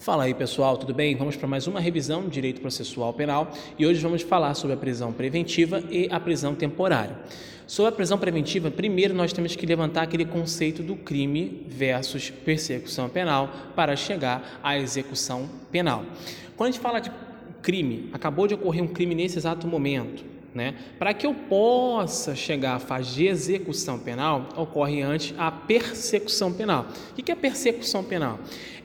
Fala aí pessoal, tudo bem? Vamos para mais uma revisão de direito processual penal e hoje vamos falar sobre a prisão preventiva e a prisão temporária. Sobre a prisão preventiva, primeiro nós temos que levantar aquele conceito do crime versus persecução penal para chegar à execução penal. Quando a gente fala de crime, acabou de ocorrer um crime nesse exato momento, né? Para que eu possa chegar à fase de execução penal, ocorre antes a persecução penal. O que é persecução penal?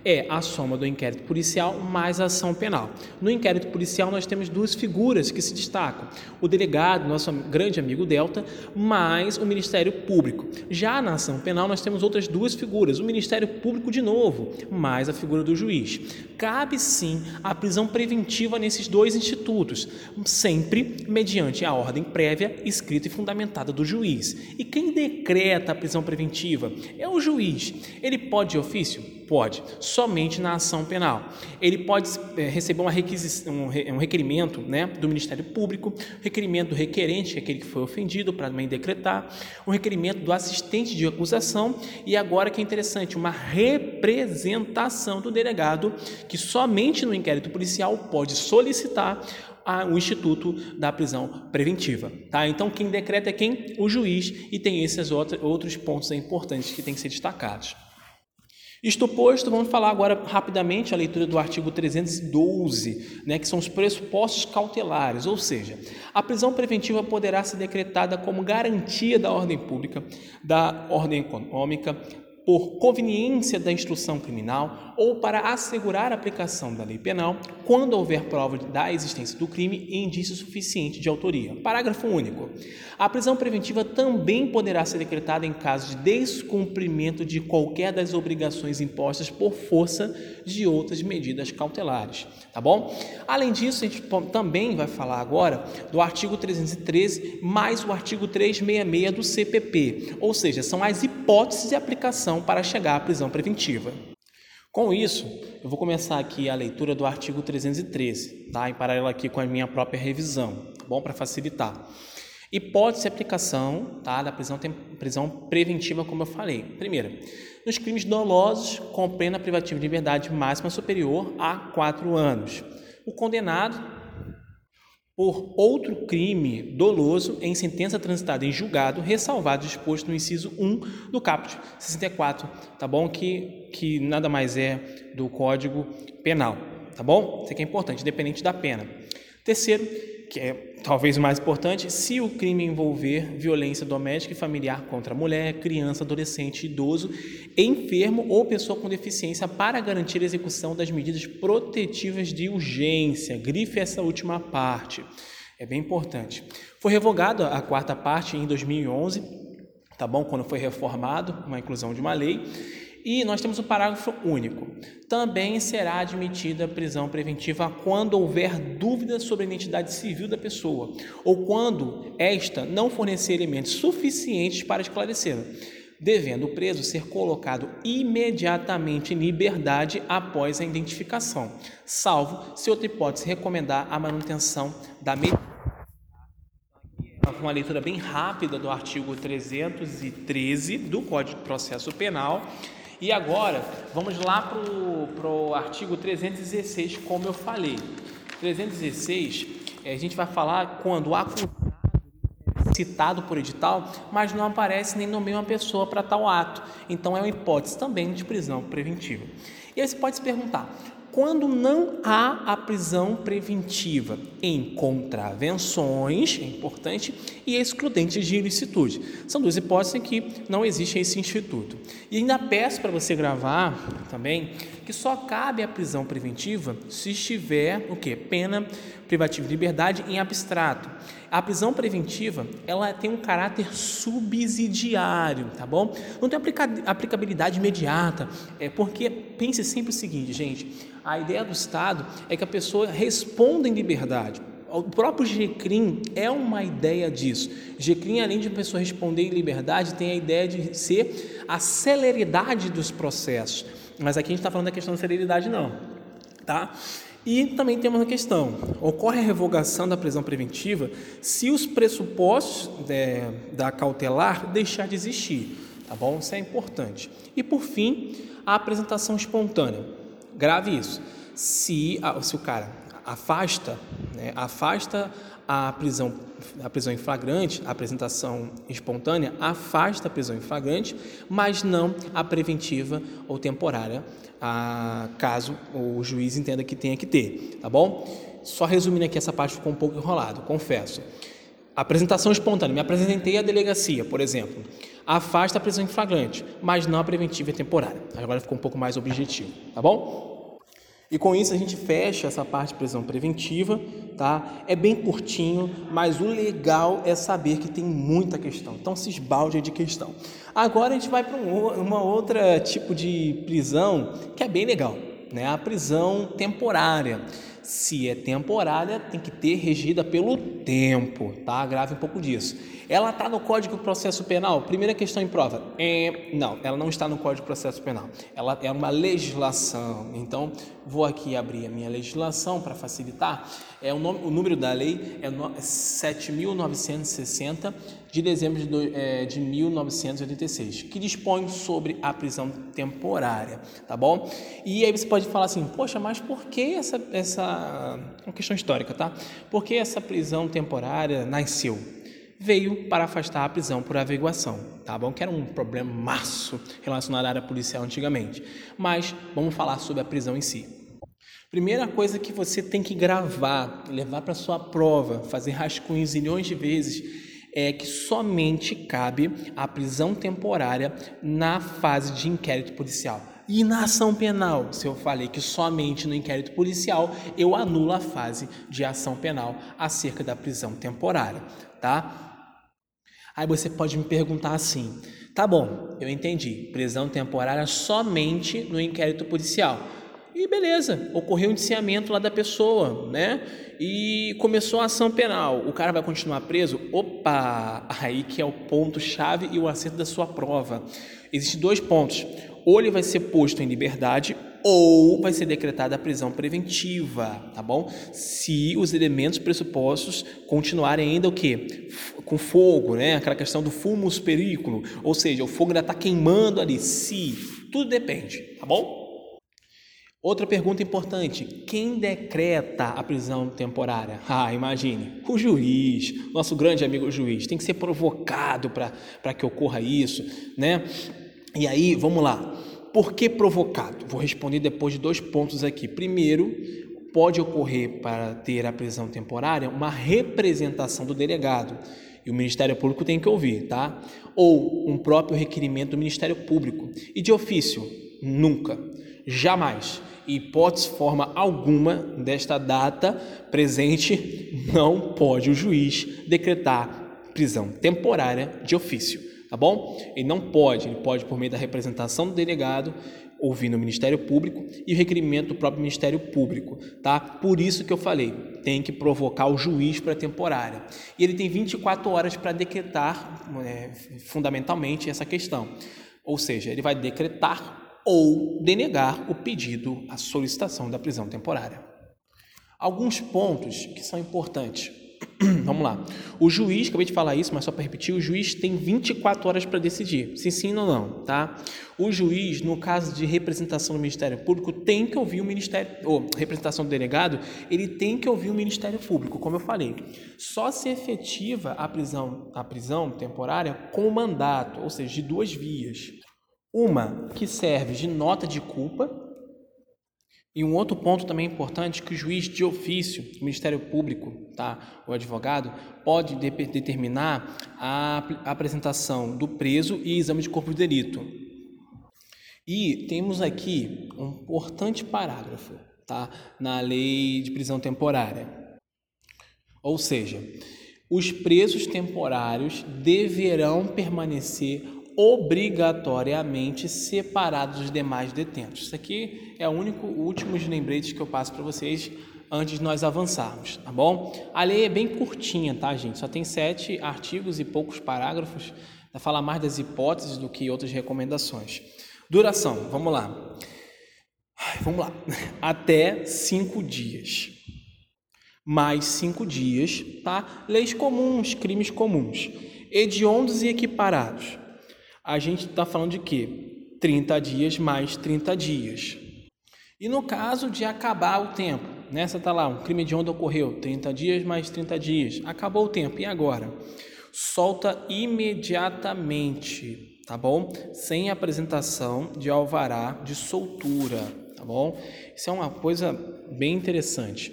É a soma do inquérito policial mais a ação penal. No inquérito policial, nós temos duas figuras que se destacam: o delegado, nosso grande amigo Delta, mais o Ministério Público. Já na ação penal, nós temos outras duas figuras: o Ministério Público, de novo, mais a figura do juiz. Cabe sim a prisão preventiva nesses dois institutos, sempre mediante mediante a ordem prévia, escrita e fundamentada do juiz. E quem decreta a prisão preventiva é o juiz. Ele pode de ofício? Pode, somente na ação penal. Ele pode é, receber uma um requerimento né, do Ministério Público, requerimento do requerente, que aquele que foi ofendido, para também decretar, um requerimento do assistente de acusação e agora que é interessante, uma representação do delegado, que somente no inquérito policial pode solicitar o Instituto da Prisão Preventiva. Tá? Então, quem decreta é quem? O juiz, e tem esses outros pontos importantes que têm que ser destacados. Isto posto, vamos falar agora rapidamente a leitura do artigo 312, né, que são os pressupostos cautelares, ou seja, a prisão preventiva poderá ser decretada como garantia da ordem pública, da ordem econômica, por conveniência da instrução criminal ou para assegurar a aplicação da lei penal quando houver prova da existência do crime e indício suficiente de autoria. Parágrafo único. A prisão preventiva também poderá ser decretada em caso de descumprimento de qualquer das obrigações impostas por força de outras medidas cautelares, tá bom? Além disso, a gente também vai falar agora do artigo 313 mais o artigo 366 do CPP, ou seja, são as hipóteses de aplicação para chegar à prisão preventiva. Com isso, eu vou começar aqui a leitura do artigo 313, tá? em paralelo aqui com a minha própria revisão, tá bom? Para facilitar. Hipótese de aplicação tá? da prisão, prisão preventiva, como eu falei. Primeiro, nos crimes dolosos com pena privativa de liberdade máxima superior a quatro anos. O condenado por outro crime doloso em sentença transitada em julgado, ressalvado disposto no inciso 1 do caput 64, tá bom? Que, que nada mais é do Código Penal, tá bom? Isso aqui é importante, independente da pena. Terceiro, que é talvez o mais importante, se o crime envolver violência doméstica e familiar contra mulher, criança, adolescente, idoso, enfermo ou pessoa com deficiência para garantir a execução das medidas protetivas de urgência. Grife essa última parte. É bem importante. Foi revogada a quarta parte em 2011, tá bom? Quando foi reformado, uma inclusão de uma lei e nós temos o parágrafo único. Também será admitida prisão preventiva quando houver dúvida sobre a identidade civil da pessoa ou quando esta não fornecer elementos suficientes para esclarecê-la, devendo o preso ser colocado imediatamente em liberdade após a identificação, salvo se outra hipótese recomendar a manutenção da medida uma leitura bem rápida do artigo 313 do Código de Processo Penal e agora, vamos lá para o artigo 316, como eu falei. 316, eh, a gente vai falar quando o acusado é citado por edital, mas não aparece nem nomeia uma pessoa para tal ato. Então, é uma hipótese também de prisão preventiva. E aí você pode se perguntar, quando não há a prisão preventiva em contravenções, é importante, e excludentes de ilicitude. São duas hipóteses em que não existe esse instituto. E ainda peço para você gravar também que só cabe a prisão preventiva se estiver o que? Pena privativa de liberdade em abstrato. A prisão preventiva, ela tem um caráter subsidiário, tá bom? Não tem aplicabilidade imediata, é porque pense sempre o seguinte, gente, a ideia do Estado é que a pessoa responda em liberdade. O próprio GCRIM é uma ideia disso. GCRIM, além de a pessoa responder em liberdade, tem a ideia de ser a celeridade dos processos. Mas aqui a gente está falando da questão da celeridade, não. Tá? E também temos uma questão: ocorre a revogação da prisão preventiva se os pressupostos é, da cautelar deixar de existir, tá bom? Isso é importante. E por fim, a apresentação espontânea. grave isso. Se, se o cara afasta, né, afasta a prisão, a prisão em flagrante, a apresentação espontânea afasta a prisão em flagrante, mas não a preventiva ou temporária, a, caso o juiz entenda que tenha que ter, tá bom? Só resumindo aqui essa parte ficou um pouco enrolado, confesso. Apresentação espontânea, me apresentei à delegacia, por exemplo, afasta a prisão em flagrante, mas não a preventiva e temporária. Agora ficou um pouco mais objetivo, tá bom? E com isso a gente fecha essa parte de prisão preventiva, tá? É bem curtinho, mas o legal é saber que tem muita questão. Então se esbalde de questão. Agora a gente vai para um, uma outra tipo de prisão que é bem legal, né? A prisão temporária. Se é temporária, tem que ter regida pelo tempo, tá? Grave um pouco disso. Ela está no Código de Processo Penal? Primeira questão em prova. É, não, ela não está no Código de Processo Penal. Ela é uma legislação. Então, vou aqui abrir a minha legislação para facilitar. É o, nome, o número da lei é 7.960 de dezembro de, é, de 1986, que dispõe sobre a prisão temporária, tá bom? E aí você pode falar assim, poxa, mas por que essa, essa uma questão histórica, tá? Por que essa prisão temporária nasceu? Veio para afastar a prisão por averiguação, tá bom? Que era um problema maço relacionado à área policial antigamente. Mas vamos falar sobre a prisão em si. Primeira coisa que você tem que gravar, levar para sua prova, fazer rascunhos milhões de vezes, é que somente cabe a prisão temporária na fase de inquérito policial. E na ação penal, se eu falei que somente no inquérito policial, eu anulo a fase de ação penal acerca da prisão temporária, tá? Aí você pode me perguntar assim: tá bom, eu entendi, prisão temporária somente no inquérito policial. E beleza, ocorreu um indiciamento lá da pessoa, né? E começou a ação penal. O cara vai continuar preso? Opa! Aí que é o ponto-chave e o acerto da sua prova. Existem dois pontos. Ou ele vai ser posto em liberdade ou vai ser decretada a prisão preventiva, tá bom? Se os elementos pressupostos continuarem ainda o quê? Com fogo, né? Aquela questão do fumus perículo, ou seja, o fogo ainda está queimando ali. Se, tudo depende, tá bom? Outra pergunta importante: quem decreta a prisão temporária? Ah, imagine, o juiz, nosso grande amigo juiz, tem que ser provocado para que ocorra isso, né? E aí, vamos lá. Por que provocado? Vou responder depois de dois pontos aqui. Primeiro, pode ocorrer para ter a prisão temporária uma representação do delegado e o Ministério Público tem que ouvir, tá? Ou um próprio requerimento do Ministério Público. E de ofício, nunca, jamais, hipótese forma alguma desta data presente, não pode o juiz decretar prisão temporária de ofício tá bom? Ele não pode, ele pode por meio da representação do delegado, ouvindo o Ministério Público e o requerimento do próprio Ministério Público, tá? Por isso que eu falei, tem que provocar o juiz para temporária. E ele tem 24 horas para decretar, é, fundamentalmente, essa questão. Ou seja, ele vai decretar ou denegar o pedido, a solicitação da prisão temporária. Alguns pontos que são importantes. Vamos lá. O juiz, acabei de falar isso, mas só para repetir, o juiz tem 24 horas para decidir se sim ou não, tá? O juiz, no caso de representação do Ministério Público, tem que ouvir o Ministério, ou representação do delegado, ele tem que ouvir o Ministério Público, como eu falei. Só se efetiva a prisão, a prisão temporária com mandato, ou seja, de duas vias. Uma que serve de nota de culpa, e um outro ponto também importante que o juiz de ofício, o Ministério Público, tá, o advogado, pode de determinar a apresentação do preso e exame de corpo de delito. E temos aqui um importante parágrafo tá, na lei de prisão temporária. Ou seja, os presos temporários deverão permanecer obrigatoriamente separados dos demais detentos. Isso aqui é o único, último de lembretes que eu passo para vocês antes de nós avançarmos, tá bom? A lei é bem curtinha, tá, gente? Só tem sete artigos e poucos parágrafos. Vai falar mais das hipóteses do que outras recomendações. Duração, vamos lá. Vamos lá. Até cinco dias. Mais cinco dias, tá? Leis comuns, crimes comuns. Hediondos e equiparados a gente está falando de quê? 30 dias mais 30 dias. E no caso de acabar o tempo, nessa tá lá, um crime de onda ocorreu, 30 dias mais 30 dias, acabou o tempo, e agora? Solta imediatamente, tá bom? Sem apresentação de alvará de soltura, tá bom? Isso é uma coisa bem interessante.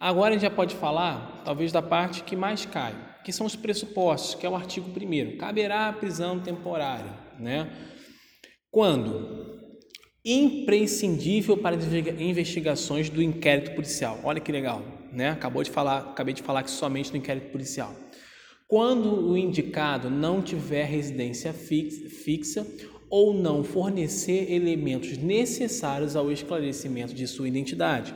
Agora a gente já pode falar, talvez, da parte que mais cai, que são os pressupostos, que é o artigo 1 Caberá a prisão temporária, né? Quando? Imprescindível para investigações do inquérito policial. Olha que legal, né? Acabou de falar, acabei de falar que somente do inquérito policial. Quando o indicado não tiver residência fixa ou não fornecer elementos necessários ao esclarecimento de sua identidade.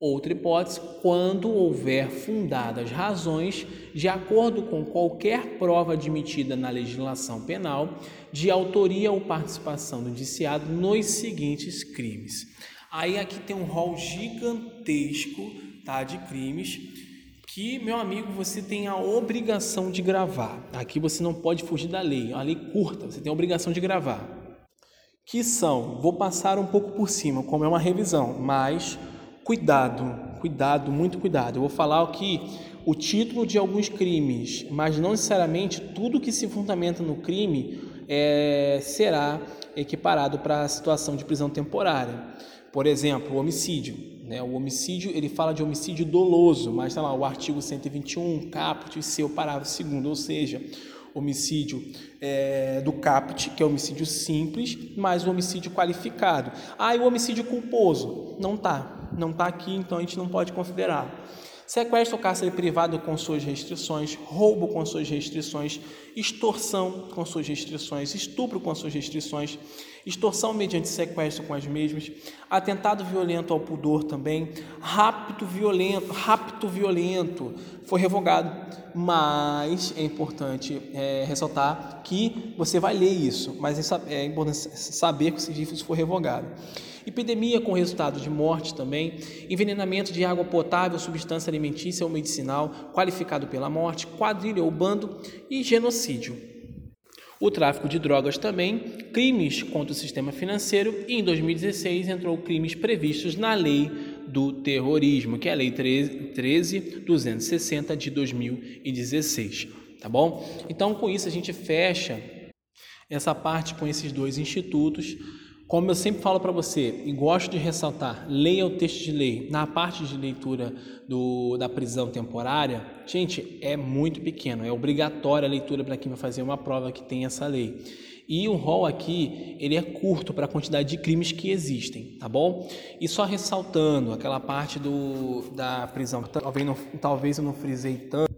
Outra hipótese, quando houver fundadas razões, de acordo com qualquer prova admitida na legislação penal, de autoria ou participação do indiciado nos seguintes crimes. Aí aqui tem um rol gigantesco tá, de crimes que, meu amigo, você tem a obrigação de gravar. Aqui você não pode fugir da lei, é uma lei curta, você tem a obrigação de gravar. Que são, vou passar um pouco por cima, como é uma revisão, mas cuidado, cuidado, muito cuidado. Eu vou falar aqui o título de alguns crimes, mas não necessariamente tudo que se fundamenta no crime é, será equiparado para a situação de prisão temporária. Por exemplo, o homicídio. Né? O homicídio, ele fala de homicídio doloso, mas está lá o artigo 121, caput, seu parágrafo segundo, ou seja, homicídio é, do caput, que é homicídio simples, mais o homicídio qualificado. Ah, e o homicídio culposo? Não está, não está aqui, então a gente não pode considerar sequestro ou cárcere privado com suas restrições, roubo com suas restrições, extorsão com suas restrições, estupro com suas restrições, extorsão mediante sequestro com as mesmas, atentado violento ao pudor também, rapto violento, rapto violento foi revogado, mas é importante é, ressaltar que você vai ler isso, mas é importante saber que isso foi revogado epidemia com resultado de morte também, envenenamento de água potável, substância alimentícia ou medicinal qualificado pela morte, quadrilha ou bando e genocídio. O tráfico de drogas também, crimes contra o sistema financeiro e em 2016 entrou crimes previstos na lei do terrorismo, que é a lei 13260 de 2016, tá bom? Então com isso a gente fecha essa parte com esses dois institutos como eu sempre falo para você e gosto de ressaltar, leia o texto de lei. Na parte de leitura do, da prisão temporária, gente, é muito pequeno, é obrigatória a leitura para quem vai fazer uma prova que tem essa lei. E o rol aqui, ele é curto para a quantidade de crimes que existem, tá bom? E só ressaltando aquela parte do, da prisão, talvez, não, talvez eu não frisei tanto,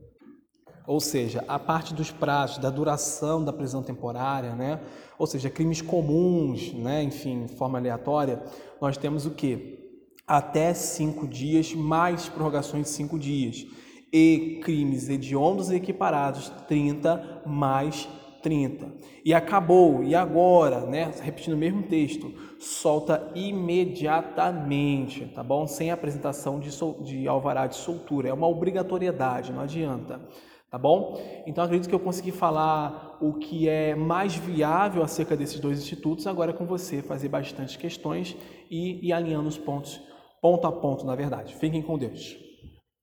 ou seja, a parte dos prazos, da duração da prisão temporária, né? ou seja, crimes comuns, né? enfim, de forma aleatória, nós temos o que? Até cinco dias, mais prorrogações de cinco dias. E crimes hediondos e equiparados, 30 mais 30. E acabou, e agora, né? Repetindo o mesmo texto, solta imediatamente, tá bom? Sem apresentação de, sol, de alvará de soltura. É uma obrigatoriedade, não adianta tá bom? Então acredito que eu consegui falar o que é mais viável acerca desses dois institutos, agora é com você fazer bastante questões e ir alinhando os pontos, ponto a ponto, na verdade. Fiquem com Deus.